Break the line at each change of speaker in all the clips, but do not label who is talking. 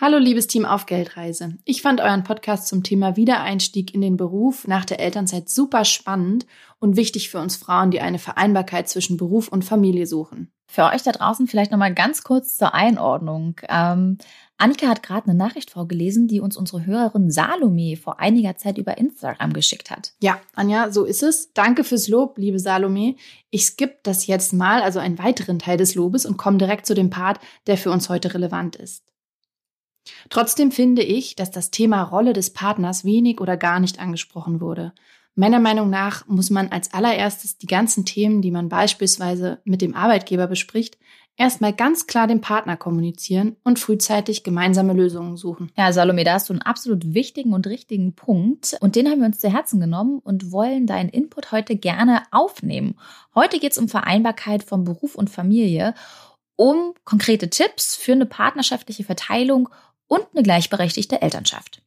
Hallo liebes Team auf Geldreise. Ich fand euren Podcast zum Thema Wiedereinstieg in den Beruf nach der Elternzeit super spannend und wichtig für uns Frauen, die eine Vereinbarkeit zwischen Beruf und Familie suchen.
Für euch da draußen vielleicht nochmal ganz kurz zur Einordnung. Ähm, Annika hat gerade eine Nachricht vorgelesen, die uns unsere Hörerin Salome vor einiger Zeit über Instagram geschickt hat.
Ja, Anja, so ist es. Danke fürs Lob, liebe Salome. Ich skippe das jetzt mal, also einen weiteren Teil des Lobes und komme direkt zu dem Part, der für uns heute relevant ist. Trotzdem finde ich, dass das Thema Rolle des Partners wenig oder gar nicht angesprochen wurde. Meiner Meinung nach muss man als allererstes die ganzen Themen, die man beispielsweise mit dem Arbeitgeber bespricht, erstmal ganz klar dem Partner kommunizieren und frühzeitig gemeinsame Lösungen suchen.
Ja, Salome, da hast du einen absolut wichtigen und richtigen Punkt. Und den haben wir uns zu Herzen genommen und wollen deinen Input heute gerne aufnehmen. Heute geht es um Vereinbarkeit von Beruf und Familie, um konkrete Tipps für eine partnerschaftliche Verteilung und eine gleichberechtigte Elternschaft.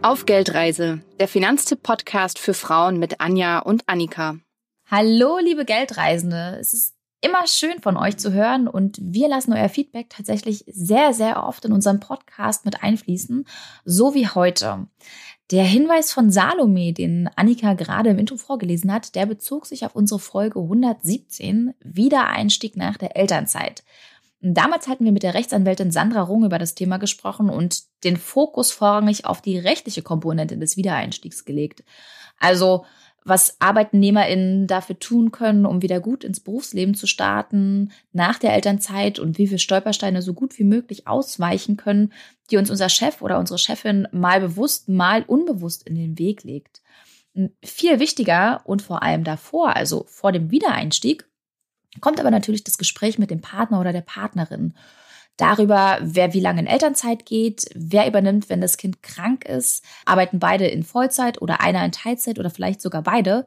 Auf Geldreise, der Finanztipp-Podcast für Frauen mit Anja und Annika.
Hallo, liebe Geldreisende. Es ist immer schön von euch zu hören und wir lassen euer Feedback tatsächlich sehr, sehr oft in unserem Podcast mit einfließen, so wie heute. Der Hinweis von Salome, den Annika gerade im Intro vorgelesen hat, der bezog sich auf unsere Folge 117, Wiedereinstieg nach der Elternzeit. Damals hatten wir mit der Rechtsanwältin Sandra Rung über das Thema gesprochen und den Fokus vorrangig auf die rechtliche Komponente des Wiedereinstiegs gelegt. Also was ArbeitnehmerInnen dafür tun können, um wieder gut ins Berufsleben zu starten nach der Elternzeit und wie wir Stolpersteine so gut wie möglich ausweichen können, die uns unser Chef oder unsere Chefin mal bewusst, mal unbewusst in den Weg legt. Viel wichtiger und vor allem davor, also vor dem Wiedereinstieg, kommt aber natürlich das Gespräch mit dem Partner oder der Partnerin darüber, wer wie lange in Elternzeit geht, wer übernimmt, wenn das Kind krank ist, arbeiten beide in Vollzeit oder einer in Teilzeit oder vielleicht sogar beide.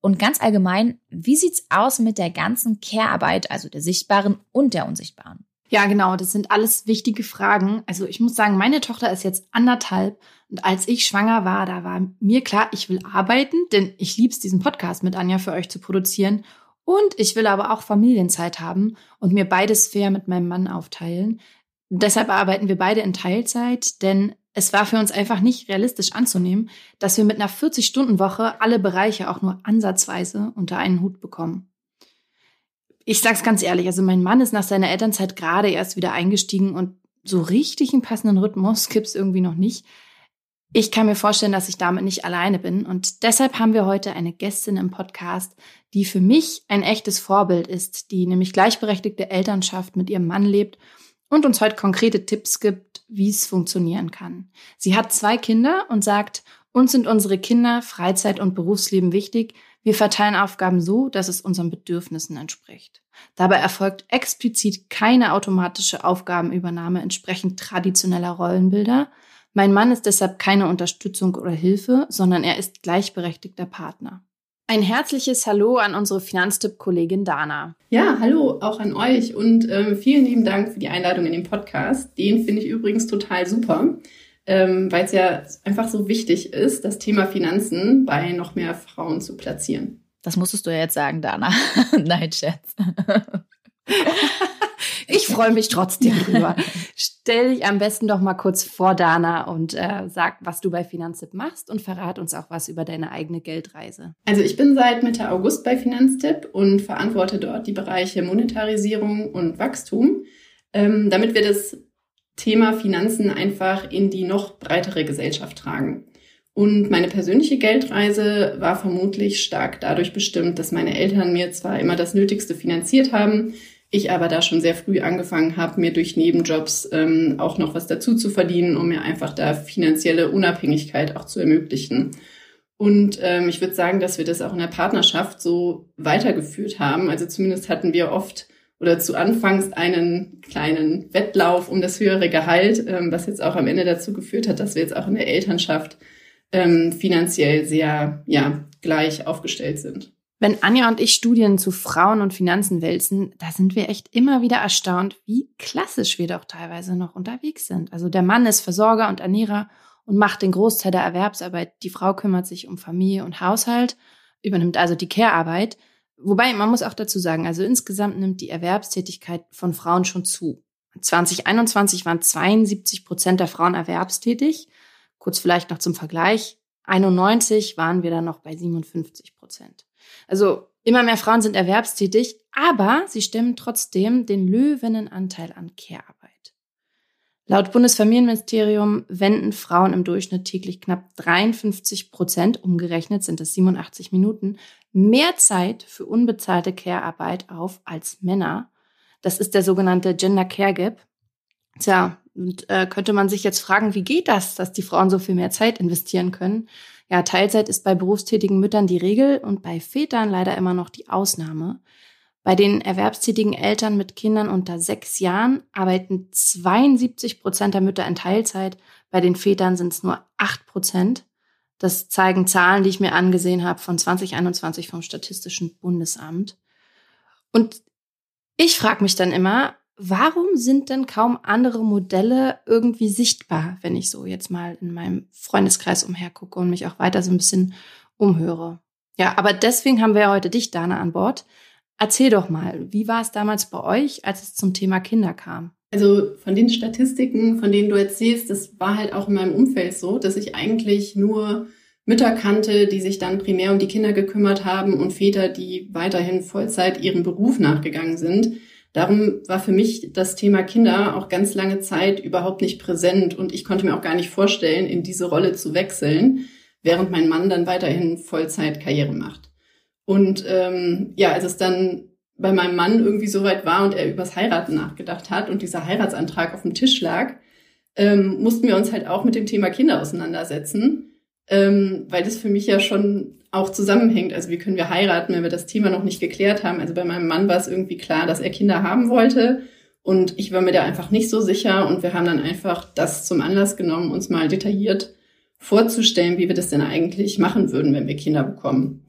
Und ganz allgemein, wie sieht's aus mit der ganzen Care-Arbeit, also der sichtbaren und der unsichtbaren?
Ja, genau, das sind alles wichtige Fragen. Also ich muss sagen, meine Tochter ist jetzt anderthalb und als ich schwanger war, da war mir klar, ich will arbeiten, denn ich lieb's, diesen Podcast mit Anja für euch zu produzieren und ich will aber auch Familienzeit haben und mir beides fair mit meinem Mann aufteilen. Deshalb arbeiten wir beide in Teilzeit, denn es war für uns einfach nicht realistisch anzunehmen, dass wir mit einer 40-Stunden-Woche alle Bereiche auch nur ansatzweise unter einen Hut bekommen. Ich sag's ganz ehrlich, also mein Mann ist nach seiner Elternzeit gerade erst wieder eingestiegen und so richtig einen passenden Rhythmus gibt's irgendwie noch nicht. Ich kann mir vorstellen, dass ich damit nicht alleine bin und deshalb haben wir heute eine Gästin im Podcast, die für mich ein echtes Vorbild ist, die nämlich gleichberechtigte Elternschaft mit ihrem Mann lebt und uns heute konkrete Tipps gibt, wie es funktionieren kann. Sie hat zwei Kinder und sagt, uns sind unsere Kinder, Freizeit und Berufsleben wichtig. Wir verteilen Aufgaben so, dass es unseren Bedürfnissen entspricht. Dabei erfolgt explizit keine automatische Aufgabenübernahme entsprechend traditioneller Rollenbilder, mein Mann ist deshalb keine Unterstützung oder Hilfe, sondern er ist gleichberechtigter Partner. Ein herzliches Hallo an unsere Finanztipp-Kollegin Dana.
Ja, hallo auch an euch und ähm, vielen lieben Dank für die Einladung in den Podcast. Den finde ich übrigens total super, ähm, weil es ja einfach so wichtig ist, das Thema Finanzen bei noch mehr Frauen zu platzieren.
Das musstest du ja jetzt sagen, Dana. Nein, Scherz.
Ich freue mich trotzdem drüber. Stell dich am besten doch mal kurz vor, Dana, und äh, sag, was du bei Finanztipp machst und verrat uns auch was über deine eigene Geldreise.
Also ich bin seit Mitte August bei Finanztipp und verantworte dort die Bereiche Monetarisierung und Wachstum, ähm, damit wir das Thema Finanzen einfach in die noch breitere Gesellschaft tragen. Und meine persönliche Geldreise war vermutlich stark dadurch bestimmt, dass meine Eltern mir zwar immer das Nötigste finanziert haben, ich aber da schon sehr früh angefangen habe, mir durch Nebenjobs ähm, auch noch was dazu zu verdienen, um mir einfach da finanzielle Unabhängigkeit auch zu ermöglichen. Und ähm, ich würde sagen, dass wir das auch in der Partnerschaft so weitergeführt haben. Also zumindest hatten wir oft oder zu Anfangs einen kleinen Wettlauf um das höhere Gehalt, ähm, was jetzt auch am Ende dazu geführt hat, dass wir jetzt auch in der Elternschaft ähm, finanziell sehr ja, gleich aufgestellt sind.
Wenn Anja und ich Studien zu Frauen und Finanzen wälzen, da sind wir echt immer wieder erstaunt, wie klassisch wir doch teilweise noch unterwegs sind. Also der Mann ist Versorger und Ernährer und macht den Großteil der Erwerbsarbeit. Die Frau kümmert sich um Familie und Haushalt, übernimmt also die Care-Arbeit. Wobei man muss auch dazu sagen, also insgesamt nimmt die Erwerbstätigkeit von Frauen schon zu. 2021 waren 72 Prozent der Frauen erwerbstätig. Kurz vielleicht noch zum Vergleich. 91 waren wir dann noch bei 57 Prozent. Also immer mehr Frauen sind erwerbstätig, aber sie stemmen trotzdem den Löwenanteil an Care-Arbeit. Laut Bundesfamilienministerium wenden Frauen im Durchschnitt täglich knapp 53 Prozent, umgerechnet sind es 87 Minuten, mehr Zeit für unbezahlte Care-Arbeit auf als Männer. Das ist der sogenannte Gender Care Gap. Tja, und äh, könnte man sich jetzt fragen, wie geht das, dass die Frauen so viel mehr Zeit investieren können? Ja, Teilzeit ist bei berufstätigen Müttern die Regel und bei Vätern leider immer noch die Ausnahme. Bei den erwerbstätigen Eltern mit Kindern unter sechs Jahren arbeiten 72 Prozent der Mütter in Teilzeit. Bei den Vätern sind es nur acht Prozent. Das zeigen Zahlen, die ich mir angesehen habe von 2021 vom Statistischen Bundesamt. Und ich frage mich dann immer, warum sind denn kaum andere Modelle irgendwie sichtbar, wenn ich so jetzt mal in meinem Freundeskreis umhergucke und mich auch weiter so ein bisschen umhöre? Ja, aber deswegen haben wir heute dich, Dana, an Bord. Erzähl doch mal, wie war es damals bei euch, als es zum Thema Kinder kam?
Also von den Statistiken, von denen du erzählst, das war halt auch in meinem Umfeld so, dass ich eigentlich nur Mütter kannte, die sich dann primär um die Kinder gekümmert haben und Väter, die weiterhin Vollzeit ihrem Beruf nachgegangen sind. Darum war für mich das Thema Kinder auch ganz lange Zeit überhaupt nicht präsent und ich konnte mir auch gar nicht vorstellen, in diese Rolle zu wechseln, während mein Mann dann weiterhin Vollzeit Karriere macht. Und ähm, ja, als es dann bei meinem Mann irgendwie so weit war und er übers Heiraten nachgedacht hat und dieser Heiratsantrag auf dem Tisch lag, ähm, mussten wir uns halt auch mit dem Thema Kinder auseinandersetzen, ähm, weil das für mich ja schon auch zusammenhängt. Also wie können wir heiraten, wenn wir das Thema noch nicht geklärt haben? Also bei meinem Mann war es irgendwie klar, dass er Kinder haben wollte und ich war mir da einfach nicht so sicher und wir haben dann einfach das zum Anlass genommen, uns mal detailliert vorzustellen, wie wir das denn eigentlich machen würden, wenn wir Kinder bekommen.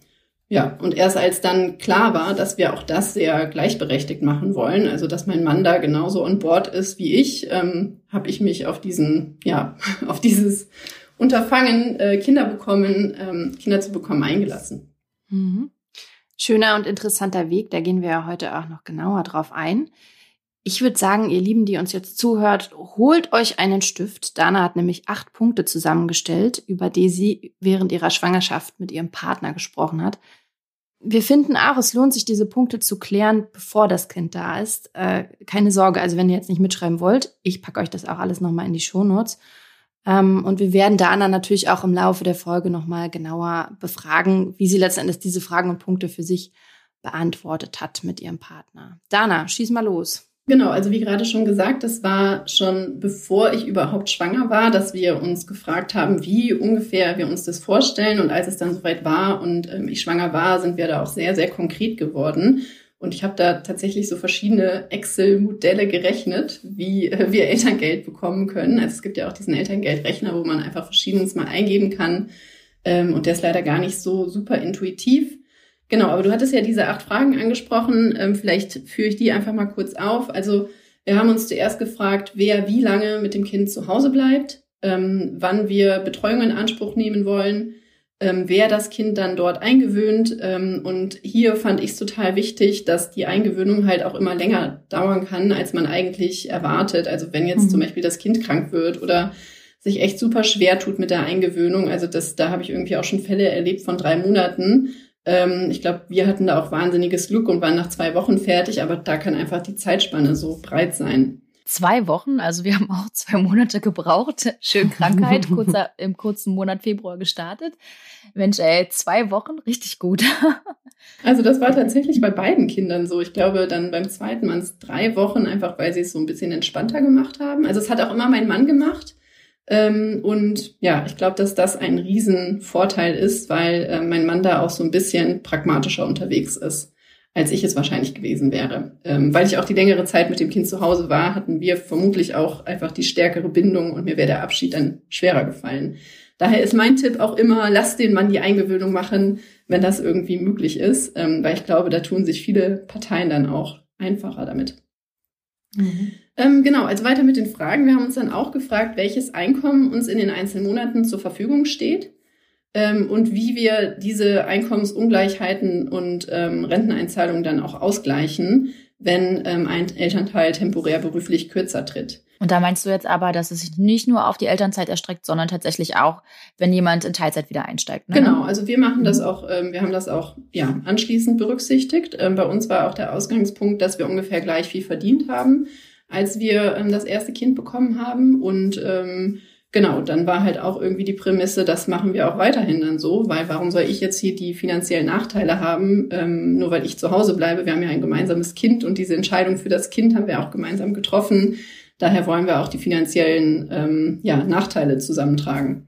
Ja, und erst als dann klar war, dass wir auch das sehr gleichberechtigt machen wollen, also dass mein Mann da genauso on board ist wie ich, ähm, habe ich mich auf diesen, ja, auf dieses Unterfangen, äh, Kinder bekommen, ähm, Kinder zu bekommen, eingelassen.
Mhm. Schöner und interessanter Weg, da gehen wir ja heute auch noch genauer drauf ein. Ich würde sagen, ihr Lieben, die uns jetzt zuhört, holt euch einen Stift. Dana hat nämlich acht Punkte zusammengestellt, über die sie während ihrer Schwangerschaft mit ihrem Partner gesprochen hat wir finden auch, es lohnt sich, diese Punkte zu klären, bevor das Kind da ist. Äh, keine Sorge, also wenn ihr jetzt nicht mitschreiben wollt, ich packe euch das auch alles nochmal in die Shownotes. Und wir werden da Anna natürlich auch im Laufe der Folge nochmal genauer befragen, wie sie letztendlich diese Fragen und Punkte für sich beantwortet hat mit ihrem Partner. Dana, schieß mal los.
Genau, also wie gerade schon gesagt, das war schon bevor ich überhaupt schwanger war, dass wir uns gefragt haben, wie ungefähr wir uns das vorstellen. Und als es dann soweit war und ähm, ich schwanger war, sind wir da auch sehr, sehr konkret geworden. Und ich habe da tatsächlich so verschiedene Excel-Modelle gerechnet, wie äh, wir Elterngeld bekommen können. Also es gibt ja auch diesen Elterngeldrechner, wo man einfach verschiedenes mal eingeben kann. Ähm, und der ist leider gar nicht so super intuitiv. Genau, aber du hattest ja diese acht Fragen angesprochen. Ähm, vielleicht führe ich die einfach mal kurz auf. Also wir haben uns zuerst gefragt, wer wie lange mit dem Kind zu Hause bleibt, ähm, wann wir Betreuung in Anspruch nehmen wollen, ähm, wer das Kind dann dort eingewöhnt. Ähm, und hier fand ich es total wichtig, dass die Eingewöhnung halt auch immer länger dauern kann, als man eigentlich erwartet. Also wenn jetzt mhm. zum Beispiel das Kind krank wird oder sich echt super schwer tut mit der Eingewöhnung. Also das, da habe ich irgendwie auch schon Fälle erlebt von drei Monaten ähm, ich glaube, wir hatten da auch wahnsinniges Glück und waren nach zwei Wochen fertig, aber da kann einfach die Zeitspanne so breit sein.
Zwei Wochen, also wir haben auch zwei Monate gebraucht. Schön Krankheit, kurzer, im kurzen Monat Februar gestartet. Mensch, ey, zwei Wochen, richtig gut.
Also das war tatsächlich bei beiden Kindern so. Ich glaube, dann beim zweiten waren es drei Wochen, einfach weil sie es so ein bisschen entspannter gemacht haben. Also es hat auch immer mein Mann gemacht. Ähm, und ja, ich glaube, dass das ein Riesenvorteil ist, weil äh, mein Mann da auch so ein bisschen pragmatischer unterwegs ist, als ich es wahrscheinlich gewesen wäre. Ähm, weil ich auch die längere Zeit mit dem Kind zu Hause war, hatten wir vermutlich auch einfach die stärkere Bindung und mir wäre der Abschied dann schwerer gefallen. Daher ist mein Tipp auch immer, lass den Mann die Eingewöhnung machen, wenn das irgendwie möglich ist, ähm, weil ich glaube, da tun sich viele Parteien dann auch einfacher damit. Mhm. Ähm, genau, also weiter mit den Fragen. Wir haben uns dann auch gefragt, welches Einkommen uns in den einzelnen Monaten zur Verfügung steht ähm, und wie wir diese Einkommensungleichheiten und ähm, Renteneinzahlungen dann auch ausgleichen. wenn ähm, ein Elternteil temporär beruflich kürzer tritt.
Und da meinst du jetzt aber, dass es sich nicht nur auf die Elternzeit erstreckt, sondern tatsächlich auch, wenn jemand in Teilzeit wieder einsteigt.
Ne? Genau, also wir machen das mhm. auch, ähm, wir haben das auch ja anschließend berücksichtigt. Ähm, bei uns war auch der Ausgangspunkt, dass wir ungefähr gleich viel verdient haben, als wir ähm, das erste Kind bekommen haben und ähm, Genau, dann war halt auch irgendwie die Prämisse, das machen wir auch weiterhin dann so, weil warum soll ich jetzt hier die finanziellen Nachteile haben, ähm, nur weil ich zu Hause bleibe? Wir haben ja ein gemeinsames Kind und diese Entscheidung für das Kind haben wir auch gemeinsam getroffen. Daher wollen wir auch die finanziellen ähm, ja, Nachteile zusammentragen.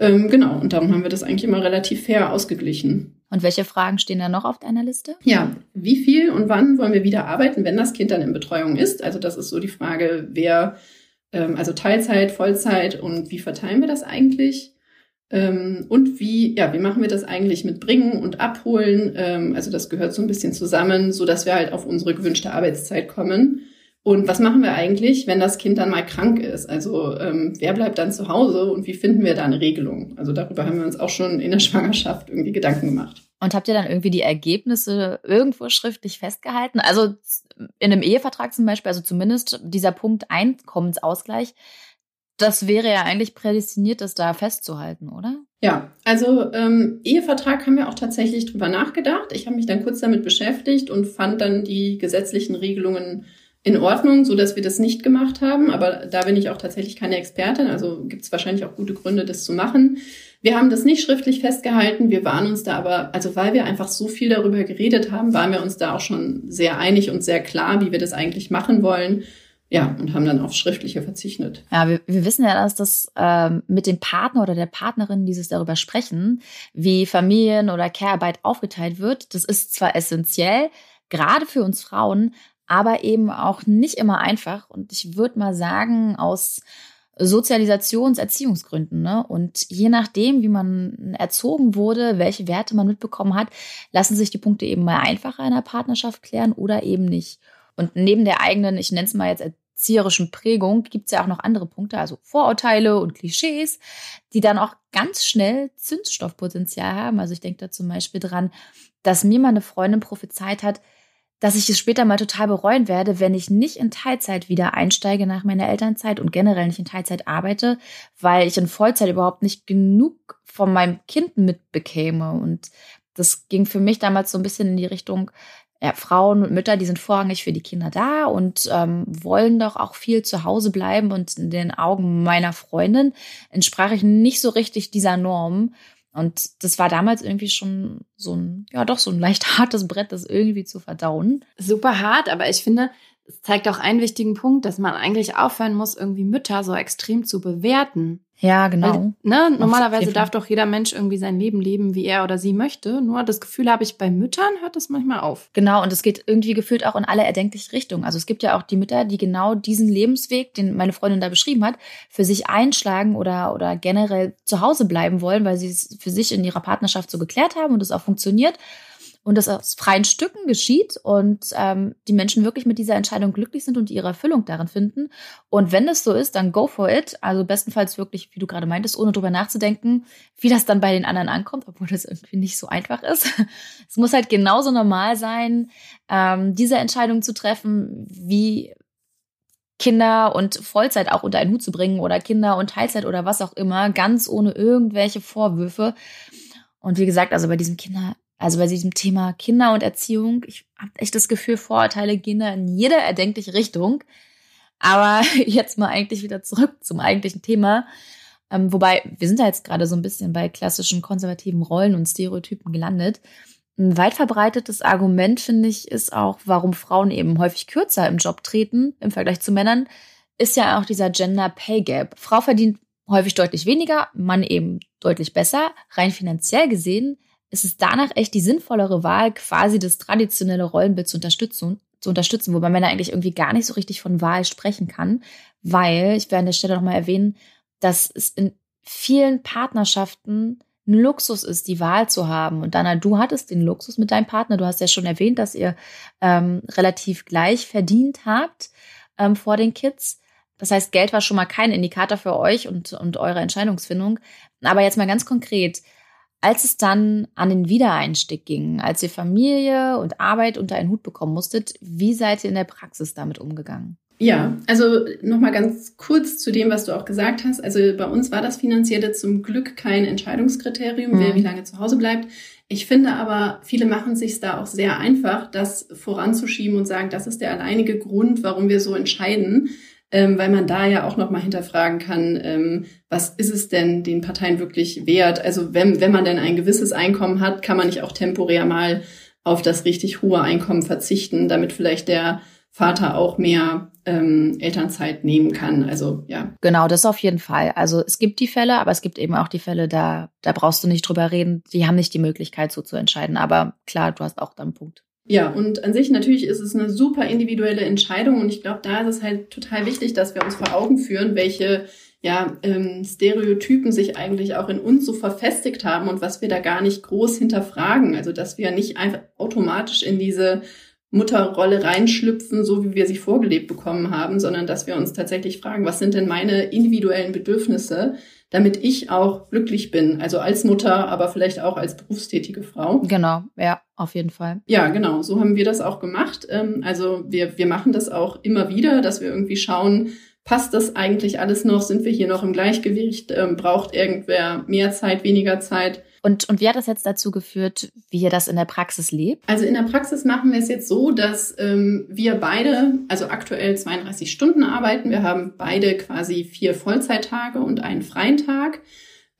Ähm, genau, und darum haben wir das eigentlich immer relativ fair ausgeglichen.
Und welche Fragen stehen da noch auf deiner Liste?
Ja, wie viel und wann wollen wir wieder arbeiten, wenn das Kind dann in Betreuung ist? Also das ist so die Frage, wer ähm, also Teilzeit, Vollzeit und wie verteilen wir das eigentlich? Ähm, und wie, ja, wie machen wir das eigentlich mit Bringen und Abholen? Ähm, also das gehört so ein bisschen zusammen, so dass wir halt auf unsere gewünschte Arbeitszeit kommen. Und was machen wir eigentlich, wenn das Kind dann mal krank ist? Also ähm, wer bleibt dann zu Hause und wie finden wir da eine Regelung? Also darüber haben wir uns auch schon in der Schwangerschaft irgendwie Gedanken gemacht.
Und habt ihr dann irgendwie die Ergebnisse irgendwo schriftlich festgehalten? Also in einem Ehevertrag zum Beispiel, also zumindest dieser Punkt Einkommensausgleich, das wäre ja eigentlich prädestiniert, das da festzuhalten, oder?
Ja, also ähm, Ehevertrag haben wir auch tatsächlich drüber nachgedacht. Ich habe mich dann kurz damit beschäftigt und fand dann die gesetzlichen Regelungen in Ordnung, so dass wir das nicht gemacht haben. Aber da bin ich auch tatsächlich keine Expertin, also gibt es wahrscheinlich auch gute Gründe, das zu machen. Wir haben das nicht schriftlich festgehalten. Wir waren uns da aber, also weil wir einfach so viel darüber geredet haben, waren wir uns da auch schon sehr einig und sehr klar, wie wir das eigentlich machen wollen. Ja, und haben dann auf Schriftliche verzichtet.
Ja, wir, wir wissen ja, dass das ähm, mit dem Partner oder der Partnerin dieses darüber sprechen, wie Familien- oder Care-Arbeit aufgeteilt wird. Das ist zwar essentiell, gerade für uns Frauen, aber eben auch nicht immer einfach. Und ich würde mal sagen, aus Sozialisations-, Erziehungsgründen. Ne? Und je nachdem, wie man erzogen wurde, welche Werte man mitbekommen hat, lassen sich die Punkte eben mal einfacher in der Partnerschaft klären oder eben nicht. Und neben der eigenen, ich nenne es mal jetzt erzieherischen Prägung, gibt es ja auch noch andere Punkte, also Vorurteile und Klischees, die dann auch ganz schnell Zündstoffpotenzial haben. Also ich denke da zum Beispiel dran, dass mir meine Freundin prophezeit hat, dass ich es später mal total bereuen werde, wenn ich nicht in Teilzeit wieder einsteige nach meiner Elternzeit und generell nicht in Teilzeit arbeite, weil ich in Vollzeit überhaupt nicht genug von meinem Kind mitbekäme. Und das ging für mich damals so ein bisschen in die Richtung, ja, Frauen und Mütter, die sind vorrangig für die Kinder da und ähm, wollen doch auch viel zu Hause bleiben. Und in den Augen meiner Freundin entsprach ich nicht so richtig dieser Norm. Und das war damals irgendwie schon so ein, ja doch, so ein leicht hartes Brett, das irgendwie zu verdauen.
Super hart, aber ich finde, es zeigt auch einen wichtigen Punkt, dass man eigentlich aufhören muss, irgendwie Mütter so extrem zu bewerten.
Ja, genau. Weil,
ne, normalerweise darf doch jeder Mensch irgendwie sein Leben leben, wie er oder sie möchte. Nur das Gefühl habe ich bei Müttern, hört das manchmal auf.
Genau, und es geht irgendwie gefühlt auch in alle erdenkliche Richtungen. Also es gibt ja auch die Mütter, die genau diesen Lebensweg, den meine Freundin da beschrieben hat, für sich einschlagen oder, oder generell zu Hause bleiben wollen, weil sie es für sich in ihrer Partnerschaft so geklärt haben und es auch funktioniert und das aus freien Stücken geschieht und ähm, die Menschen wirklich mit dieser Entscheidung glücklich sind und ihre Erfüllung darin finden. Und wenn es so ist, dann go for it. Also bestenfalls wirklich, wie du gerade meintest, ohne drüber nachzudenken, wie das dann bei den anderen ankommt, obwohl das irgendwie nicht so einfach ist. es muss halt genauso normal sein, ähm, diese Entscheidung zu treffen, wie Kinder und Vollzeit auch unter einen Hut zu bringen oder Kinder und Teilzeit oder was auch immer, ganz ohne irgendwelche Vorwürfe. Und wie gesagt, also bei diesem Kinder also bei diesem Thema Kinder und Erziehung, ich habe echt das Gefühl, Vorurteile gehen da in jede erdenkliche Richtung. Aber jetzt mal eigentlich wieder zurück zum eigentlichen Thema. Ähm, wobei, wir sind da jetzt gerade so ein bisschen bei klassischen konservativen Rollen und Stereotypen gelandet. Ein weit verbreitetes Argument, finde ich, ist auch, warum Frauen eben häufig kürzer im Job treten im Vergleich zu Männern, ist ja auch dieser Gender Pay Gap. Frau verdient häufig deutlich weniger, Mann eben deutlich besser. Rein finanziell gesehen ist es danach echt die sinnvollere Wahl, quasi das traditionelle Rollenbild zu unterstützen, zu unterstützen, wobei Männer eigentlich irgendwie gar nicht so richtig von Wahl sprechen kann, weil, ich werde an der Stelle nochmal erwähnen, dass es in vielen Partnerschaften ein Luxus ist, die Wahl zu haben. Und Dana, du hattest den Luxus mit deinem Partner. Du hast ja schon erwähnt, dass ihr ähm, relativ gleich verdient habt ähm, vor den Kids. Das heißt, Geld war schon mal kein Indikator für euch und, und eure Entscheidungsfindung. Aber jetzt mal ganz konkret, Als es dann an den Wiedereinstieg ging, als ihr Familie und Arbeit unter einen Hut bekommen musstet, wie seid ihr in der Praxis damit umgegangen?
Ja, also nochmal ganz kurz zu dem, was du auch gesagt hast. Also bei uns war das Finanzielle zum Glück kein Entscheidungskriterium, mhm. wer wie lange zu Hause bleibt. Ich finde aber, viele machen sich da auch sehr einfach, das voranzuschieben und sagen, das ist der alleinige Grund, warum wir so entscheiden ähm, weil man da ja auch nochmal hinterfragen kann, ähm, was ist es denn den Parteien wirklich wert? Also wenn, wenn man denn ein gewisses Einkommen hat, kann man nicht auch temporär mal auf das richtig hohe Einkommen verzichten, damit vielleicht der Vater auch mehr ähm, Elternzeit nehmen kann. Also ja.
Genau, das auf jeden Fall. Also es gibt die Fälle, aber es gibt eben auch die Fälle, da, da brauchst du nicht drüber reden. Die haben nicht die Möglichkeit, so zu entscheiden. Aber klar, du hast auch da einen Punkt.
Ja, und an sich natürlich ist es eine super individuelle Entscheidung und ich glaube, da ist es halt total wichtig, dass wir uns vor Augen führen, welche ja, ähm, Stereotypen sich eigentlich auch in uns so verfestigt haben und was wir da gar nicht groß hinterfragen. Also dass wir nicht einfach automatisch in diese Mutterrolle reinschlüpfen, so wie wir sie vorgelebt bekommen haben, sondern dass wir uns tatsächlich fragen, was sind denn meine individuellen Bedürfnisse, damit ich auch glücklich bin. Also als Mutter, aber vielleicht auch als berufstätige Frau.
Genau, ja, auf jeden Fall.
Ja, genau. So haben wir das auch gemacht. Ähm, also wir, wir machen das auch immer wieder, dass wir irgendwie schauen, passt das eigentlich alles noch? Sind wir hier noch im Gleichgewicht? Ähm, braucht irgendwer mehr Zeit, weniger Zeit?
Und, und wie hat das jetzt dazu geführt, wie ihr das in der Praxis lebt?
Also in der Praxis machen wir es jetzt so, dass ähm, wir beide, also aktuell 32 Stunden arbeiten. Wir haben beide quasi vier Vollzeittage und einen freien Tag.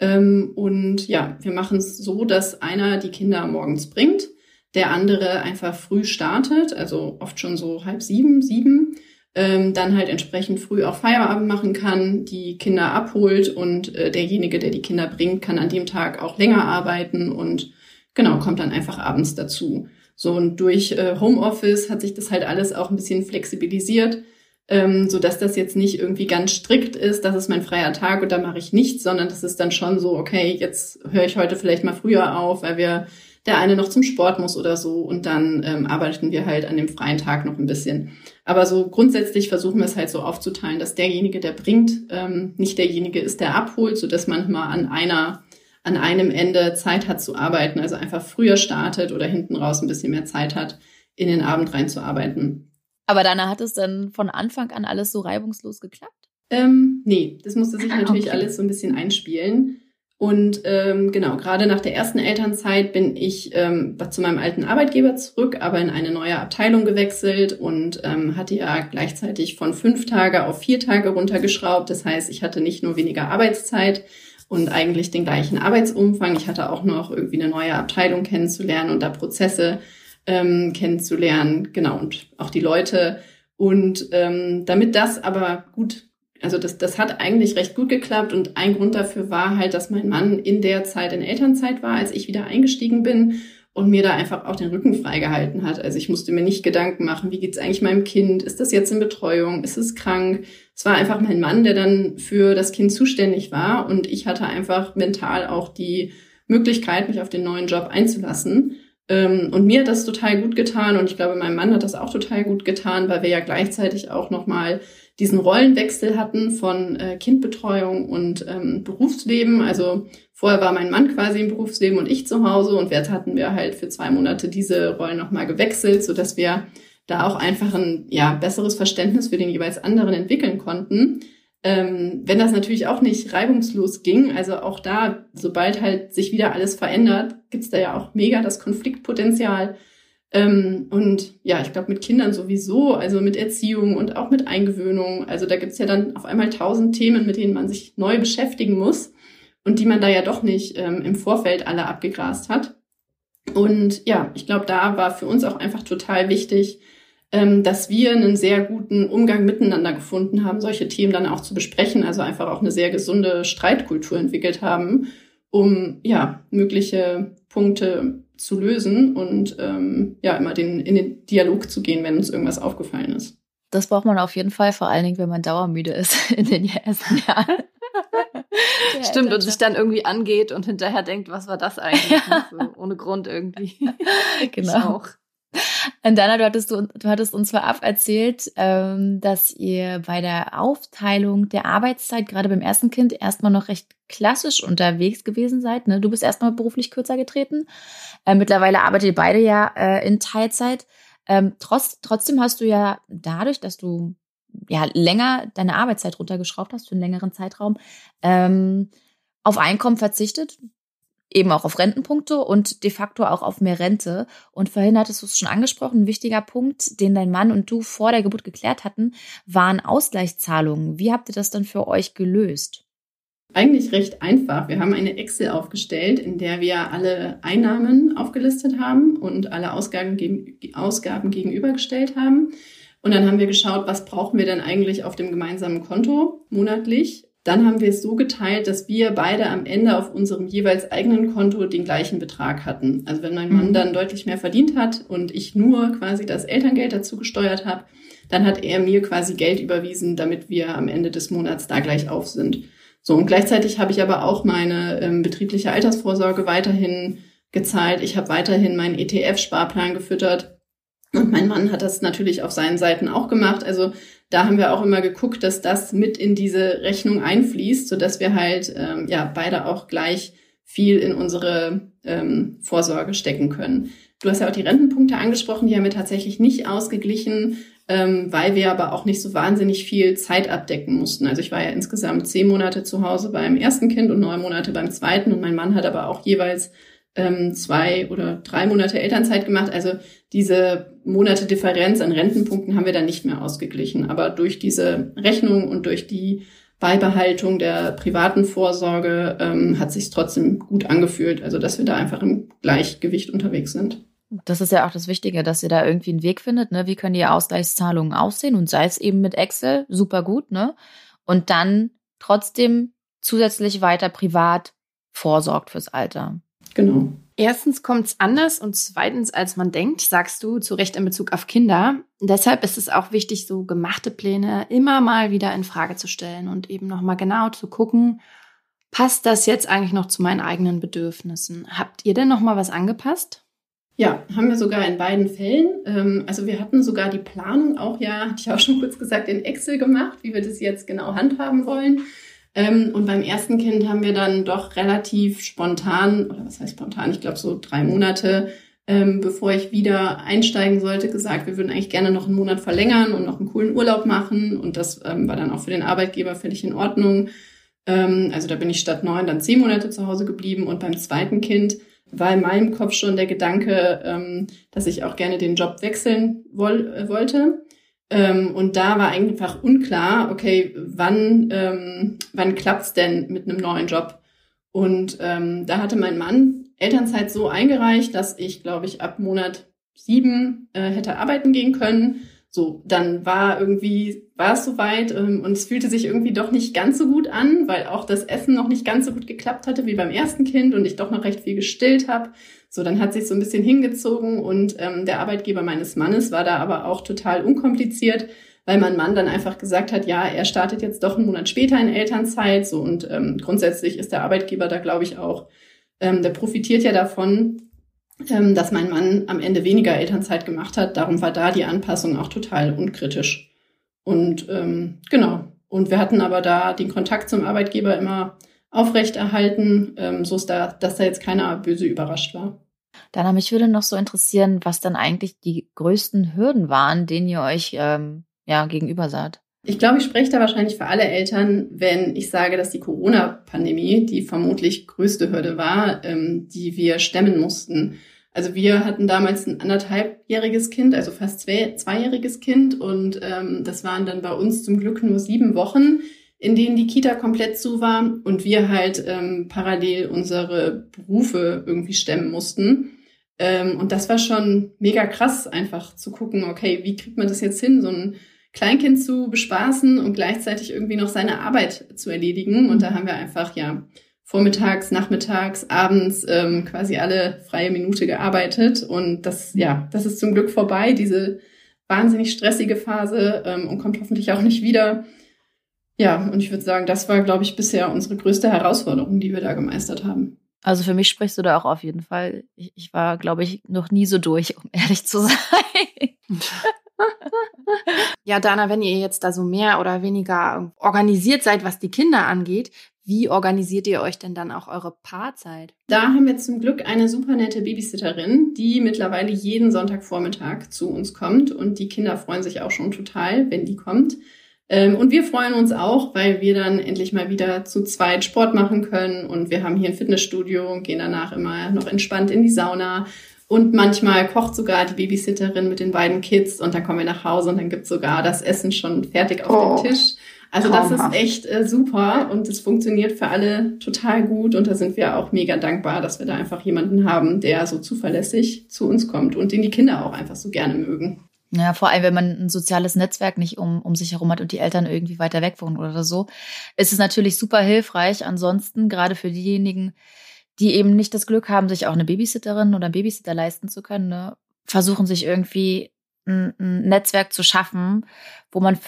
Ähm, und ja, wir machen es so, dass einer die Kinder morgens bringt, der andere einfach früh startet, also oft schon so halb sieben, sieben ähm, dann halt entsprechend früh auch Feierabend machen kann, die Kinder abholt und äh, derjenige, der die Kinder bringt, kann an dem Tag auch länger arbeiten und genau, kommt dann einfach abends dazu. So und durch äh, Homeoffice hat sich das halt alles auch ein bisschen flexibilisiert, ähm, so dass das jetzt nicht irgendwie ganz strikt ist, das ist mein freier Tag und da mache ich nichts, sondern das ist dann schon so, okay, jetzt höre ich heute vielleicht mal früher auf, weil wir der eine noch zum Sport muss oder so und dann ähm, arbeiten wir halt an dem freien Tag noch ein bisschen. Aber so grundsätzlich versuchen wir es halt so aufzuteilen, dass derjenige, der bringt, ähm, nicht derjenige ist, der abholt, so dass man mal an einer an einem Ende Zeit hat zu arbeiten, also einfach früher startet oder hinten raus ein bisschen mehr Zeit hat, in den Abend reinzuarbeiten.
Aber dann hat es dann von Anfang an alles so reibungslos geklappt?
Ähm, nee, das musste sich natürlich okay. alles so ein bisschen einspielen. Und ähm, genau, gerade nach der ersten Elternzeit bin ich ähm, zu meinem alten Arbeitgeber zurück, aber in eine neue Abteilung gewechselt und ähm, hatte ja gleichzeitig von fünf Tage auf vier Tage runtergeschraubt. Das heißt, ich hatte nicht nur weniger Arbeitszeit und eigentlich den gleichen Arbeitsumfang. Ich hatte auch noch irgendwie eine neue Abteilung kennenzulernen und da Prozesse ähm, kennenzulernen, genau, und auch die Leute. Und ähm, damit das aber gut also das, das hat eigentlich recht gut geklappt und ein Grund dafür war halt, dass mein Mann in der Zeit in Elternzeit war, als ich wieder eingestiegen bin und mir da einfach auch den Rücken freigehalten hat. Also ich musste mir nicht Gedanken machen, wie geht's eigentlich meinem Kind? Ist das jetzt in Betreuung? Ist es krank? Es war einfach mein Mann, der dann für das Kind zuständig war und ich hatte einfach mental auch die Möglichkeit, mich auf den neuen Job einzulassen. Ähm, und mir hat das total gut getan und ich glaube, meinem Mann hat das auch total gut getan, weil wir ja gleichzeitig auch nochmal diesen Rollenwechsel hatten von äh, Kindbetreuung und ähm, Berufsleben. Also vorher war mein Mann quasi im Berufsleben und ich zu Hause und jetzt hatten wir halt für zwei Monate diese Rollen nochmal gewechselt, so dass wir da auch einfach ein ja, besseres Verständnis für den jeweils anderen entwickeln konnten. Ähm, wenn das natürlich auch nicht reibungslos ging, also auch da, sobald halt sich wieder alles verändert, gibt's da ja auch mega das Konfliktpotenzial. Ähm, und ja, ich glaube mit Kindern sowieso, also mit Erziehung und auch mit Eingewöhnung. Also da gibt's ja dann auf einmal tausend Themen, mit denen man sich neu beschäftigen muss und die man da ja doch nicht ähm, im Vorfeld alle abgegrast hat. Und ja, ich glaube, da war für uns auch einfach total wichtig, dass wir einen sehr guten Umgang miteinander gefunden haben, solche Themen dann auch zu besprechen, also einfach auch eine sehr gesunde Streitkultur entwickelt haben, um ja mögliche Punkte zu lösen und ähm, ja, immer den, in den Dialog zu gehen, wenn uns irgendwas aufgefallen ist.
Das braucht man auf jeden Fall, vor allen Dingen, wenn man dauermüde ist in den ersten Jahren.
Stimmt, und sich dann irgendwie angeht und hinterher denkt, was war das eigentlich? Ja. So, ohne Grund irgendwie.
genau. Und Dana, du hattest, du, du hattest uns vorab erzählt, ähm, dass ihr bei der Aufteilung der Arbeitszeit, gerade beim ersten Kind, erstmal noch recht klassisch unterwegs gewesen seid. Ne? Du bist erstmal beruflich kürzer getreten. Äh, mittlerweile arbeitet ihr beide ja äh, in Teilzeit. Ähm, trotz, trotzdem hast du ja dadurch, dass du ja länger deine Arbeitszeit runtergeschraubt hast für einen längeren Zeitraum, ähm, auf Einkommen verzichtet, eben auch auf Rentenpunkte und de facto auch auf mehr Rente. Und vorhin hattest du es schon angesprochen, ein wichtiger Punkt, den dein Mann und du vor der Geburt geklärt hatten, waren Ausgleichszahlungen. Wie habt ihr das dann für euch gelöst?
Eigentlich recht einfach. Wir haben eine Excel aufgestellt, in der wir alle Einnahmen aufgelistet haben und alle Ausgaben, Ausgaben gegenübergestellt haben. Und dann haben wir geschaut, was brauchen wir denn eigentlich auf dem gemeinsamen Konto monatlich dann haben wir es so geteilt, dass wir beide am Ende auf unserem jeweils eigenen Konto den gleichen Betrag hatten. Also wenn mein Mann mhm. dann deutlich mehr verdient hat und ich nur quasi das Elterngeld dazu gesteuert habe, dann hat er mir quasi Geld überwiesen, damit wir am Ende des Monats da gleich auf sind. So, und gleichzeitig habe ich aber auch meine ähm, betriebliche Altersvorsorge weiterhin gezahlt. Ich habe weiterhin meinen ETF-Sparplan gefüttert. Und mein Mann hat das natürlich auf seinen Seiten auch gemacht. Also da haben wir auch immer geguckt, dass das mit in diese Rechnung einfließt, so dass wir halt ähm, ja beide auch gleich viel in unsere ähm, Vorsorge stecken können. Du hast ja auch die Rentenpunkte angesprochen, die haben wir tatsächlich nicht ausgeglichen, ähm, weil wir aber auch nicht so wahnsinnig viel Zeit abdecken mussten. Also ich war ja insgesamt zehn Monate zu Hause beim ersten Kind und neun Monate beim zweiten und mein Mann hat aber auch jeweils ähm, zwei oder drei Monate Elternzeit gemacht. Also diese Monate Differenz an Rentenpunkten haben wir dann nicht mehr ausgeglichen. Aber durch diese Rechnung und durch die Beibehaltung der privaten Vorsorge ähm, hat sich trotzdem gut angefühlt. Also dass wir da einfach im Gleichgewicht unterwegs sind.
Das ist ja auch das Wichtige, dass ihr da irgendwie einen Weg findet. Ne? Wie können die Ausgleichszahlungen aussehen? Und sei es eben mit Excel, super gut, ne? Und dann trotzdem zusätzlich weiter privat vorsorgt fürs Alter.
Genau.
Erstens kommt es anders und zweitens, als man denkt, sagst du zu Recht in Bezug auf Kinder. Deshalb ist es auch wichtig, so gemachte Pläne immer mal wieder in Frage zu stellen und eben nochmal genau zu gucken, passt das jetzt eigentlich noch zu meinen eigenen Bedürfnissen? Habt ihr denn nochmal was angepasst?
Ja, haben wir sogar in beiden Fällen. Ähm, also wir hatten sogar die Planung auch ja, hatte ich auch schon kurz gesagt, in Excel gemacht, wie wir das jetzt genau handhaben wollen. Ähm, und beim ersten Kind haben wir dann doch relativ spontan, oder was heißt spontan, ich glaube so drei Monate, ähm, bevor ich wieder einsteigen sollte, gesagt, wir würden eigentlich gerne noch einen Monat verlängern und noch einen coolen Urlaub machen. Und das ähm, war dann auch für den Arbeitgeber völlig in Ordnung. Ähm, also da bin ich statt neun dann zehn Monate zu Hause geblieben. Und beim zweiten Kind war in meinem Kopf schon der Gedanke, ähm, dass ich auch gerne den Job wechseln woll äh, wollte. Ähm, und da war einfach unklar, okay, wann, ähm, wann klappt's denn mit einem neuen Job? Und ähm, da hatte mein Mann Elternzeit so eingereicht, dass ich, glaube ich, ab Monat sieben äh, hätte arbeiten gehen können. So, dann war irgendwie, war es soweit ähm, und es fühlte sich irgendwie doch nicht ganz so gut an, weil auch das Essen noch nicht ganz so gut geklappt hatte wie beim ersten Kind und ich doch noch recht viel gestillt habe. So, dann hat sich so ein bisschen hingezogen und ähm, der Arbeitgeber meines Mannes war da aber auch total unkompliziert, weil mein Mann dann einfach gesagt hat, ja, er startet jetzt doch einen Monat später in Elternzeit. So und ähm, grundsätzlich ist der Arbeitgeber da, glaube ich, auch, ähm, der profitiert ja davon, dass mein Mann am Ende weniger Elternzeit gemacht hat. Darum war da die Anpassung auch total unkritisch. Und ähm, genau. Und wir hatten aber da den Kontakt zum Arbeitgeber immer aufrechterhalten, ähm, so da, dass da jetzt keiner böse überrascht war.
Dana, mich würde noch so interessieren, was dann eigentlich die größten Hürden waren, denen ihr euch ähm, ja, gegenüber seid.
Ich glaube, ich spreche da wahrscheinlich für alle Eltern, wenn ich sage, dass die Corona-Pandemie die vermutlich größte Hürde war, ähm, die wir stemmen mussten. Also wir hatten damals ein anderthalbjähriges Kind, also fast zwei, zweijähriges Kind und ähm, das waren dann bei uns zum Glück nur sieben Wochen, in denen die Kita komplett zu war und wir halt ähm, parallel unsere Berufe irgendwie stemmen mussten. Ähm, und das war schon mega krass, einfach zu gucken, okay, wie kriegt man das jetzt hin, so ein Kleinkind zu bespaßen und gleichzeitig irgendwie noch seine Arbeit zu erledigen. Und da haben wir einfach, ja, vormittags, nachmittags, abends ähm, quasi alle freie Minute gearbeitet. Und das, ja, das ist zum Glück vorbei, diese wahnsinnig stressige Phase ähm, und kommt hoffentlich auch nicht wieder. Ja, und ich würde sagen, das war, glaube ich, bisher unsere größte Herausforderung, die wir da gemeistert haben.
Also für mich sprichst du da auch auf jeden Fall. Ich, ich war, glaube ich, noch nie so durch, um ehrlich zu sein.
ja, Dana, wenn ihr jetzt da so mehr oder weniger organisiert seid, was die Kinder angeht, wie organisiert ihr euch denn dann auch eure Paarzeit?
Da haben wir zum Glück eine super nette Babysitterin, die mittlerweile jeden Sonntagvormittag zu uns kommt und die Kinder freuen sich auch schon total, wenn die kommt. Ähm, und wir freuen uns auch, weil wir dann endlich mal wieder zu zweit Sport machen können. Und wir haben hier ein Fitnessstudio und gehen danach immer noch entspannt in die Sauna. Und manchmal kocht sogar die Babysitterin mit den beiden Kids und dann kommen wir nach Hause und dann gibt sogar das Essen schon fertig auf oh, dem Tisch. Also das ist echt äh, super und es funktioniert für alle total gut und da sind wir auch mega dankbar, dass wir da einfach jemanden haben, der so zuverlässig zu uns kommt und den die Kinder auch einfach so gerne mögen.
Ja, vor allem, wenn man ein soziales Netzwerk nicht um, um sich herum hat und die Eltern irgendwie weiter weg wohnen oder so, ist es natürlich super hilfreich. Ansonsten, gerade für diejenigen, die eben nicht das Glück haben, sich auch eine Babysitterin oder einen Babysitter leisten zu können, ne, versuchen sich irgendwie ein, ein Netzwerk zu schaffen, wo man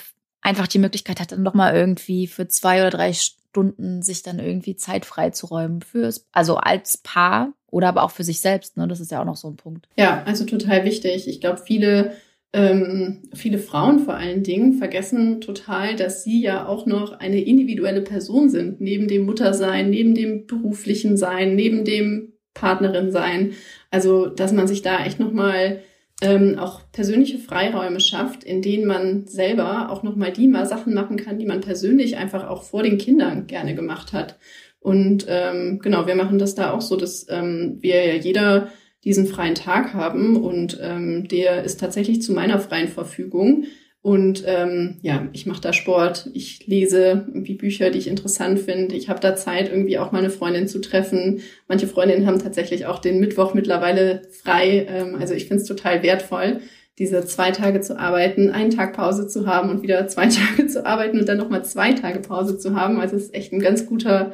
einfach die Möglichkeit hat, dann nochmal irgendwie für zwei oder drei Stunden sich dann irgendwie Zeit freizuräumen fürs, also als Paar oder aber auch für sich selbst. Ne? Das ist ja auch noch so ein Punkt.
Ja, also total wichtig. Ich glaube, viele ähm, viele Frauen vor allen Dingen vergessen total, dass sie ja auch noch eine individuelle Person sind, neben dem Muttersein, neben dem beruflichen Sein, neben dem Partnerin sein. Also, dass man sich da echt nochmal ähm, auch persönliche Freiräume schafft, in denen man selber auch nochmal die mal Sachen machen kann, die man persönlich einfach auch vor den Kindern gerne gemacht hat. Und ähm, genau, wir machen das da auch so, dass ähm, wir ja jeder diesen freien Tag haben und ähm, der ist tatsächlich zu meiner freien Verfügung. Und ähm, ja, ich mache da Sport, ich lese irgendwie Bücher, die ich interessant finde. Ich habe da Zeit, irgendwie auch meine Freundin zu treffen. Manche Freundinnen haben tatsächlich auch den Mittwoch mittlerweile frei. Ähm, also ich finde es total wertvoll, diese zwei Tage zu arbeiten, einen Tag Pause zu haben und wieder zwei Tage zu arbeiten und dann nochmal zwei Tage Pause zu haben. Also es ist echt ein ganz guter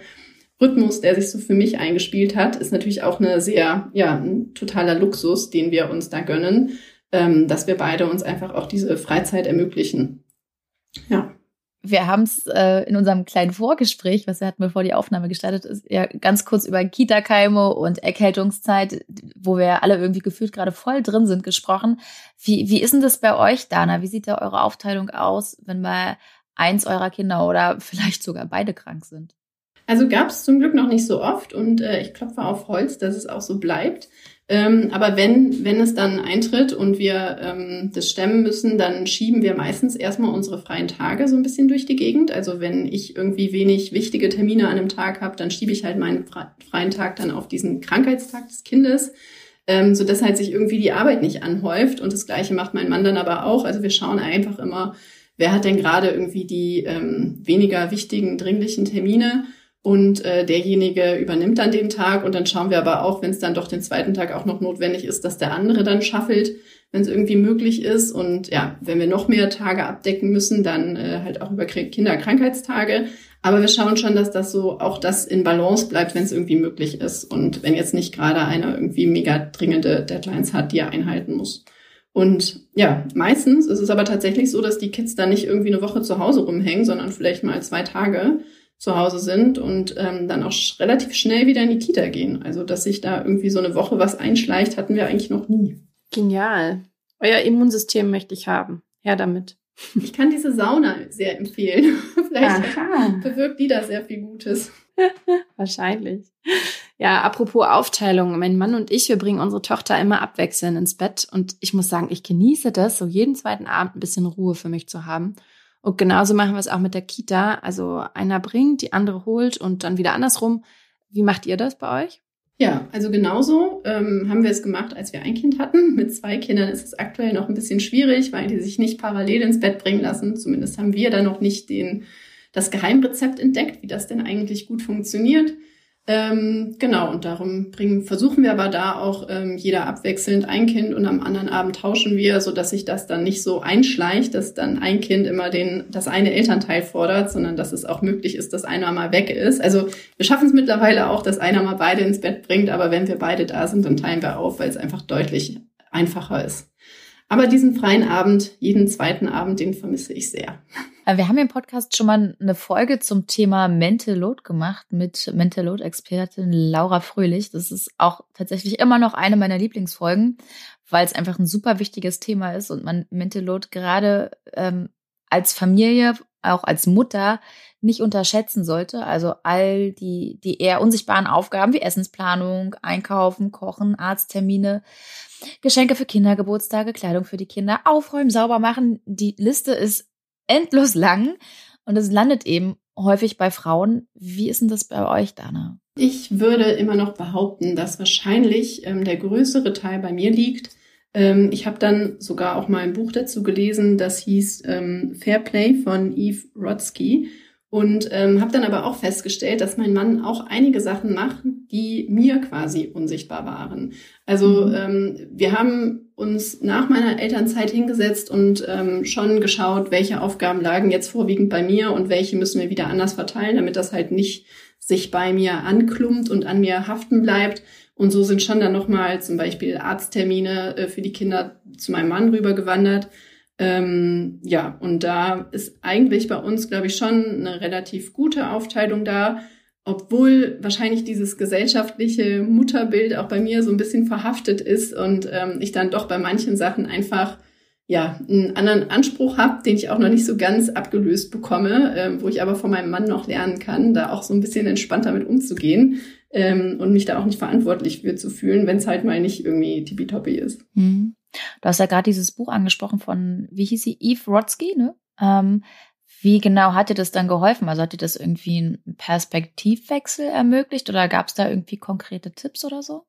Rhythmus, der sich so für mich eingespielt hat, ist natürlich auch eine sehr, ja, ein totaler Luxus, den wir uns da gönnen, ähm, dass wir beide uns einfach auch diese Freizeit ermöglichen. Ja.
Wir haben es äh, in unserem kleinen Vorgespräch, was wir hatten, bevor die Aufnahme gestartet ist, ja ganz kurz über Kita-Keime und Erkältungszeit, wo wir alle irgendwie gefühlt gerade voll drin sind, gesprochen. Wie, wie ist denn das bei euch, Dana? Wie sieht da eure Aufteilung aus, wenn mal eins eurer Kinder oder vielleicht sogar beide krank sind?
Also gab es zum Glück noch nicht so oft und äh, ich klopfe auf Holz, dass es auch so bleibt. Ähm, aber wenn, wenn es dann eintritt und wir ähm, das stemmen müssen, dann schieben wir meistens erstmal unsere freien Tage so ein bisschen durch die Gegend. Also wenn ich irgendwie wenig wichtige Termine an einem Tag habe, dann schiebe ich halt meinen freien Tag dann auf diesen Krankheitstag des Kindes, ähm, so dass halt sich irgendwie die Arbeit nicht anhäuft. Und das Gleiche macht mein Mann dann aber auch. Also wir schauen einfach immer, wer hat denn gerade irgendwie die ähm, weniger wichtigen, dringlichen Termine und äh, derjenige übernimmt dann den Tag und dann schauen wir aber auch, wenn es dann doch den zweiten Tag auch noch notwendig ist, dass der andere dann schaffelt, wenn es irgendwie möglich ist. Und ja, wenn wir noch mehr Tage abdecken müssen, dann äh, halt auch über Kinderkrankheitstage. Aber wir schauen schon, dass das so auch das in Balance bleibt, wenn es irgendwie möglich ist. Und wenn jetzt nicht gerade einer irgendwie mega dringende Deadlines hat, die er einhalten muss. Und ja, meistens ist es aber tatsächlich so, dass die Kids dann nicht irgendwie eine Woche zu Hause rumhängen, sondern vielleicht mal zwei Tage zu Hause sind und ähm, dann auch relativ schnell wieder in die Kita gehen. Also, dass sich da irgendwie so eine Woche was einschleicht, hatten wir eigentlich noch nie.
Genial. Euer Immunsystem möchte ich haben. Her damit.
Ich kann diese Sauna sehr empfehlen. Vielleicht Aha. bewirkt die da sehr viel Gutes.
Wahrscheinlich. Ja, apropos Aufteilung. Mein Mann und ich, wir bringen unsere Tochter immer abwechselnd ins Bett. Und ich muss sagen, ich genieße das, so jeden zweiten Abend ein bisschen Ruhe für mich zu haben. Und genauso machen wir es auch mit der Kita. Also einer bringt, die andere holt und dann wieder andersrum. Wie macht ihr das bei euch?
Ja, also genauso ähm, haben wir es gemacht, als wir ein Kind hatten. Mit zwei Kindern ist es aktuell noch ein bisschen schwierig, weil die sich nicht parallel ins Bett bringen lassen. Zumindest haben wir da noch nicht den, das Geheimrezept entdeckt, wie das denn eigentlich gut funktioniert. Ähm, genau, und darum bringen, versuchen wir aber da auch ähm, jeder abwechselnd ein Kind und am anderen Abend tauschen wir, so dass sich das dann nicht so einschleicht, dass dann ein Kind immer den, das eine Elternteil fordert, sondern dass es auch möglich ist, dass einer mal weg ist. Also wir schaffen es mittlerweile auch, dass einer mal beide ins Bett bringt, aber wenn wir beide da sind, dann teilen wir auf, weil es einfach deutlich einfacher ist. Aber diesen freien Abend, jeden zweiten Abend, den vermisse ich sehr.
Äh, wir haben im Podcast schon mal eine Folge zum Thema Mental Load gemacht mit Mental Load Expertin Laura Fröhlich. Das ist auch tatsächlich immer noch eine meiner Lieblingsfolgen, weil es einfach ein super wichtiges Thema ist und man Mental Load gerade ähm, als Familie, auch als Mutter nicht unterschätzen sollte. Also all die, die eher unsichtbaren Aufgaben wie Essensplanung, Einkaufen, Kochen, Arzttermine, Geschenke für Kinder, Geburtstage, Kleidung für die Kinder, aufräumen, sauber machen. Die Liste ist endlos lang und es landet eben häufig bei Frauen. Wie ist denn das bei euch, Dana?
Ich würde immer noch behaupten, dass wahrscheinlich ähm, der größere Teil bei mir liegt. Ähm, ich habe dann sogar auch mal ein Buch dazu gelesen, das hieß ähm, Fair Play von Eve Rodsky. Und ähm, habe dann aber auch festgestellt, dass mein Mann auch einige Sachen macht, die mir quasi unsichtbar waren. Also mhm. ähm, wir haben uns nach meiner Elternzeit hingesetzt und ähm, schon geschaut, welche Aufgaben lagen jetzt vorwiegend bei mir und welche müssen wir wieder anders verteilen, damit das halt nicht sich bei mir anklumpt und an mir haften bleibt. Und so sind schon dann nochmal zum Beispiel Arzttermine äh, für die Kinder zu meinem Mann rübergewandert. Ähm, ja, und da ist eigentlich bei uns, glaube ich, schon eine relativ gute Aufteilung da, obwohl wahrscheinlich dieses gesellschaftliche Mutterbild auch bei mir so ein bisschen verhaftet ist und ähm, ich dann doch bei manchen Sachen einfach ja einen anderen Anspruch habe, den ich auch noch nicht so ganz abgelöst bekomme, äh, wo ich aber von meinem Mann noch lernen kann, da auch so ein bisschen entspannter mit umzugehen ähm, und mich da auch nicht verantwortlich für zu fühlen, wenn es halt mal nicht irgendwie tippitoppi ist.
Mhm. Du hast ja gerade dieses Buch angesprochen von, wie hieß sie, Eve Rodsky, ne? Ähm, wie genau hat dir das dann geholfen? Also hat dir das irgendwie einen Perspektivwechsel ermöglicht oder gab es da irgendwie konkrete Tipps oder so?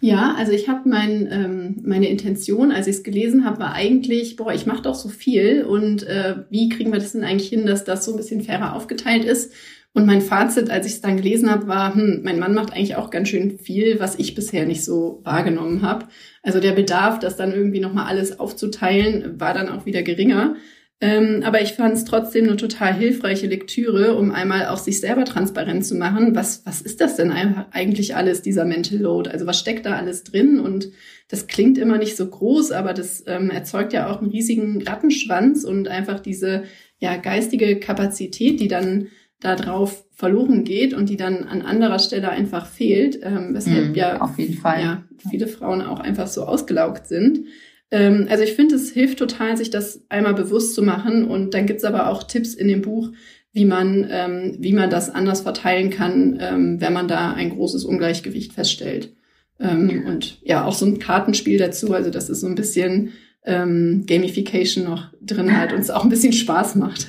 Ja, also ich habe mein, ähm, meine Intention, als ich es gelesen habe, war eigentlich, boah, ich mache doch so viel und äh, wie kriegen wir das denn eigentlich hin, dass das so ein bisschen fairer aufgeteilt ist? Und mein Fazit, als ich es dann gelesen habe, war, hm, mein Mann macht eigentlich auch ganz schön viel, was ich bisher nicht so wahrgenommen habe. Also der Bedarf, das dann irgendwie nochmal alles aufzuteilen, war dann auch wieder geringer. Ähm, aber ich fand es trotzdem eine total hilfreiche Lektüre, um einmal auch sich selber transparent zu machen. Was, was ist das denn eigentlich alles, dieser Mental Load? Also was steckt da alles drin? Und das klingt immer nicht so groß, aber das ähm, erzeugt ja auch einen riesigen Rattenschwanz und einfach diese ja, geistige Kapazität, die dann da drauf verloren geht und die dann an anderer Stelle einfach fehlt, ähm, weshalb mm, ja,
auf jeden Fall.
ja viele Frauen auch einfach so ausgelaugt sind. Ähm, also ich finde, es hilft total, sich das einmal bewusst zu machen und dann gibt's aber auch Tipps in dem Buch, wie man, ähm, wie man das anders verteilen kann, ähm, wenn man da ein großes Ungleichgewicht feststellt. Ähm, und ja, auch so ein Kartenspiel dazu, also das ist so ein bisschen ähm, Gamification noch drin halt und es auch ein bisschen Spaß macht.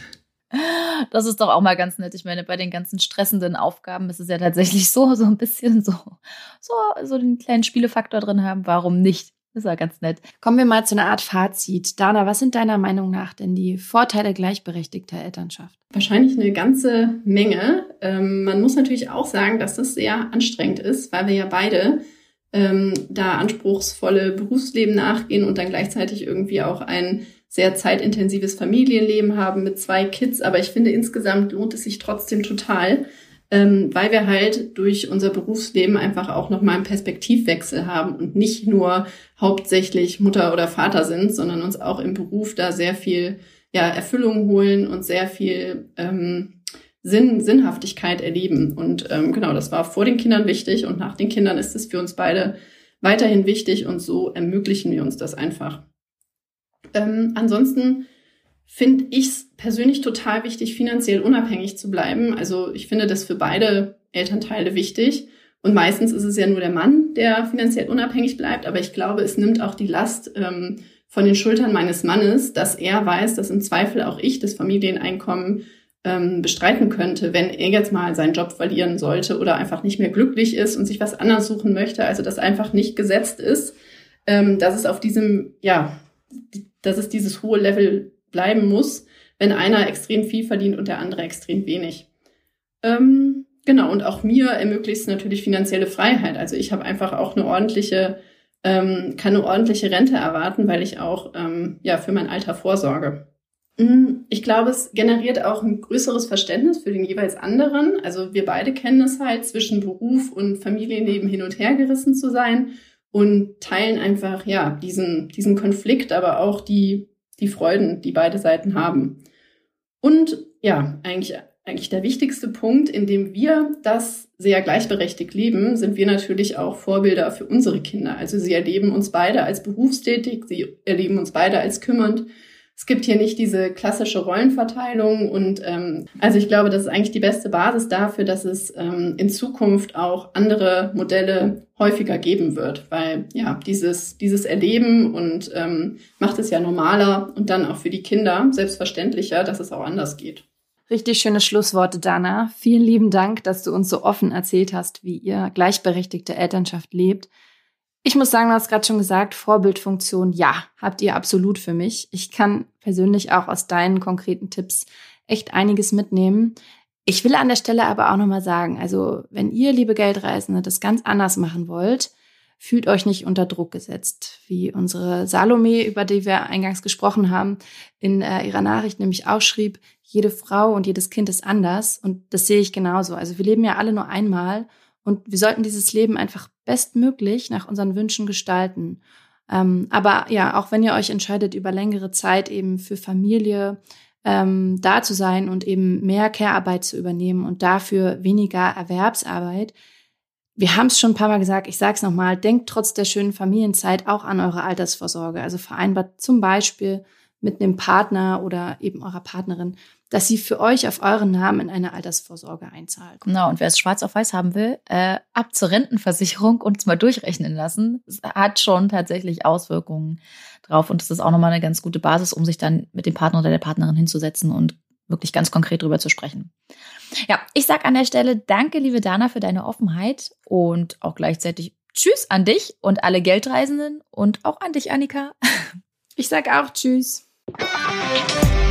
Das ist doch auch mal ganz nett. Ich meine, bei den ganzen stressenden Aufgaben ist es ja tatsächlich so, so ein bisschen so, so, so den kleinen Spielefaktor drin haben. Warum nicht? Das war ganz nett.
Kommen wir mal zu einer Art Fazit. Dana, was sind deiner Meinung nach denn die Vorteile gleichberechtigter Elternschaft?
Wahrscheinlich eine ganze Menge. Ähm, man muss natürlich auch sagen, dass das sehr anstrengend ist, weil wir ja beide ähm, da anspruchsvolle Berufsleben nachgehen und dann gleichzeitig irgendwie auch ein sehr zeitintensives Familienleben haben mit zwei Kids. Aber ich finde, insgesamt lohnt es sich trotzdem total, ähm, weil wir halt durch unser Berufsleben einfach auch nochmal einen Perspektivwechsel haben und nicht nur hauptsächlich Mutter oder Vater sind, sondern uns auch im Beruf da sehr viel ja, Erfüllung holen und sehr viel ähm, Sinn, Sinnhaftigkeit erleben. Und ähm, genau, das war vor den Kindern wichtig und nach den Kindern ist es für uns beide weiterhin wichtig und so ermöglichen wir uns das einfach. Ähm, ansonsten finde ich es persönlich total wichtig, finanziell unabhängig zu bleiben. Also ich finde das für beide Elternteile wichtig. Und meistens ist es ja nur der Mann, der finanziell unabhängig bleibt. Aber ich glaube, es nimmt auch die Last ähm, von den Schultern meines Mannes, dass er weiß, dass im Zweifel auch ich das Familieneinkommen ähm, bestreiten könnte, wenn er jetzt mal seinen Job verlieren sollte oder einfach nicht mehr glücklich ist und sich was anderes suchen möchte. Also das einfach nicht gesetzt ist, ähm, dass es auf diesem, ja, dass es dieses hohe Level bleiben muss, wenn einer extrem viel verdient und der andere extrem wenig. Ähm, genau, und auch mir ermöglicht es natürlich finanzielle Freiheit. Also ich habe einfach auch eine ordentliche, ähm, kann eine ordentliche Rente erwarten, weil ich auch ähm, ja für mein Alter vorsorge. Mm, ich glaube, es generiert auch ein größeres Verständnis für den jeweils anderen. Also wir beide kennen es halt, zwischen Beruf und Familienleben hin und her gerissen zu sein und teilen einfach, ja, diesen, diesen Konflikt, aber auch die, die Freuden, die beide Seiten haben. Und ja, eigentlich, eigentlich der wichtigste Punkt, in dem wir das sehr gleichberechtigt leben, sind wir natürlich auch Vorbilder für unsere Kinder. Also sie erleben uns beide als berufstätig, sie erleben uns beide als kümmernd es gibt hier nicht diese klassische Rollenverteilung und ähm, also ich glaube, das ist eigentlich die beste Basis dafür, dass es ähm, in Zukunft auch andere Modelle häufiger geben wird, weil ja dieses dieses Erleben und ähm, macht es ja normaler und dann auch für die Kinder selbstverständlicher, dass es auch anders geht.
Richtig schöne Schlussworte, Dana. Vielen lieben Dank, dass du uns so offen erzählt hast, wie ihr gleichberechtigte Elternschaft lebt. Ich muss sagen, du hast gerade schon gesagt, Vorbildfunktion, ja, habt ihr absolut für mich. Ich kann persönlich auch aus deinen konkreten Tipps echt einiges mitnehmen. Ich will an der Stelle aber auch nochmal sagen, also wenn ihr, liebe Geldreisende, das ganz anders machen wollt, fühlt euch nicht unter Druck gesetzt, wie unsere Salome, über die wir eingangs gesprochen haben, in äh, ihrer Nachricht nämlich auch schrieb, jede Frau und jedes Kind ist anders und das sehe ich genauso. Also wir leben ja alle nur einmal und wir sollten dieses Leben einfach bestmöglich nach unseren Wünschen gestalten. Ähm, aber ja, auch wenn ihr euch entscheidet, über längere Zeit eben für Familie ähm, da zu sein und eben mehr Care-Arbeit zu übernehmen und dafür weniger Erwerbsarbeit, wir haben es schon ein paar Mal gesagt, ich sage es nochmal, denkt trotz der schönen Familienzeit auch an eure Altersvorsorge. Also vereinbart zum Beispiel mit einem Partner oder eben eurer Partnerin dass sie für euch auf euren Namen in eine Altersvorsorge einzahlt.
Genau, und wer es schwarz auf weiß haben will, äh, ab zur Rentenversicherung und es mal durchrechnen lassen. Hat schon tatsächlich Auswirkungen drauf und es ist auch nochmal eine ganz gute Basis, um sich dann mit dem Partner oder der Partnerin hinzusetzen und wirklich ganz konkret drüber zu sprechen. Ja, ich sag an der Stelle danke, liebe Dana, für deine Offenheit und auch gleichzeitig Tschüss an dich und alle Geldreisenden und auch an dich, Annika.
Ich sag auch Tschüss. Música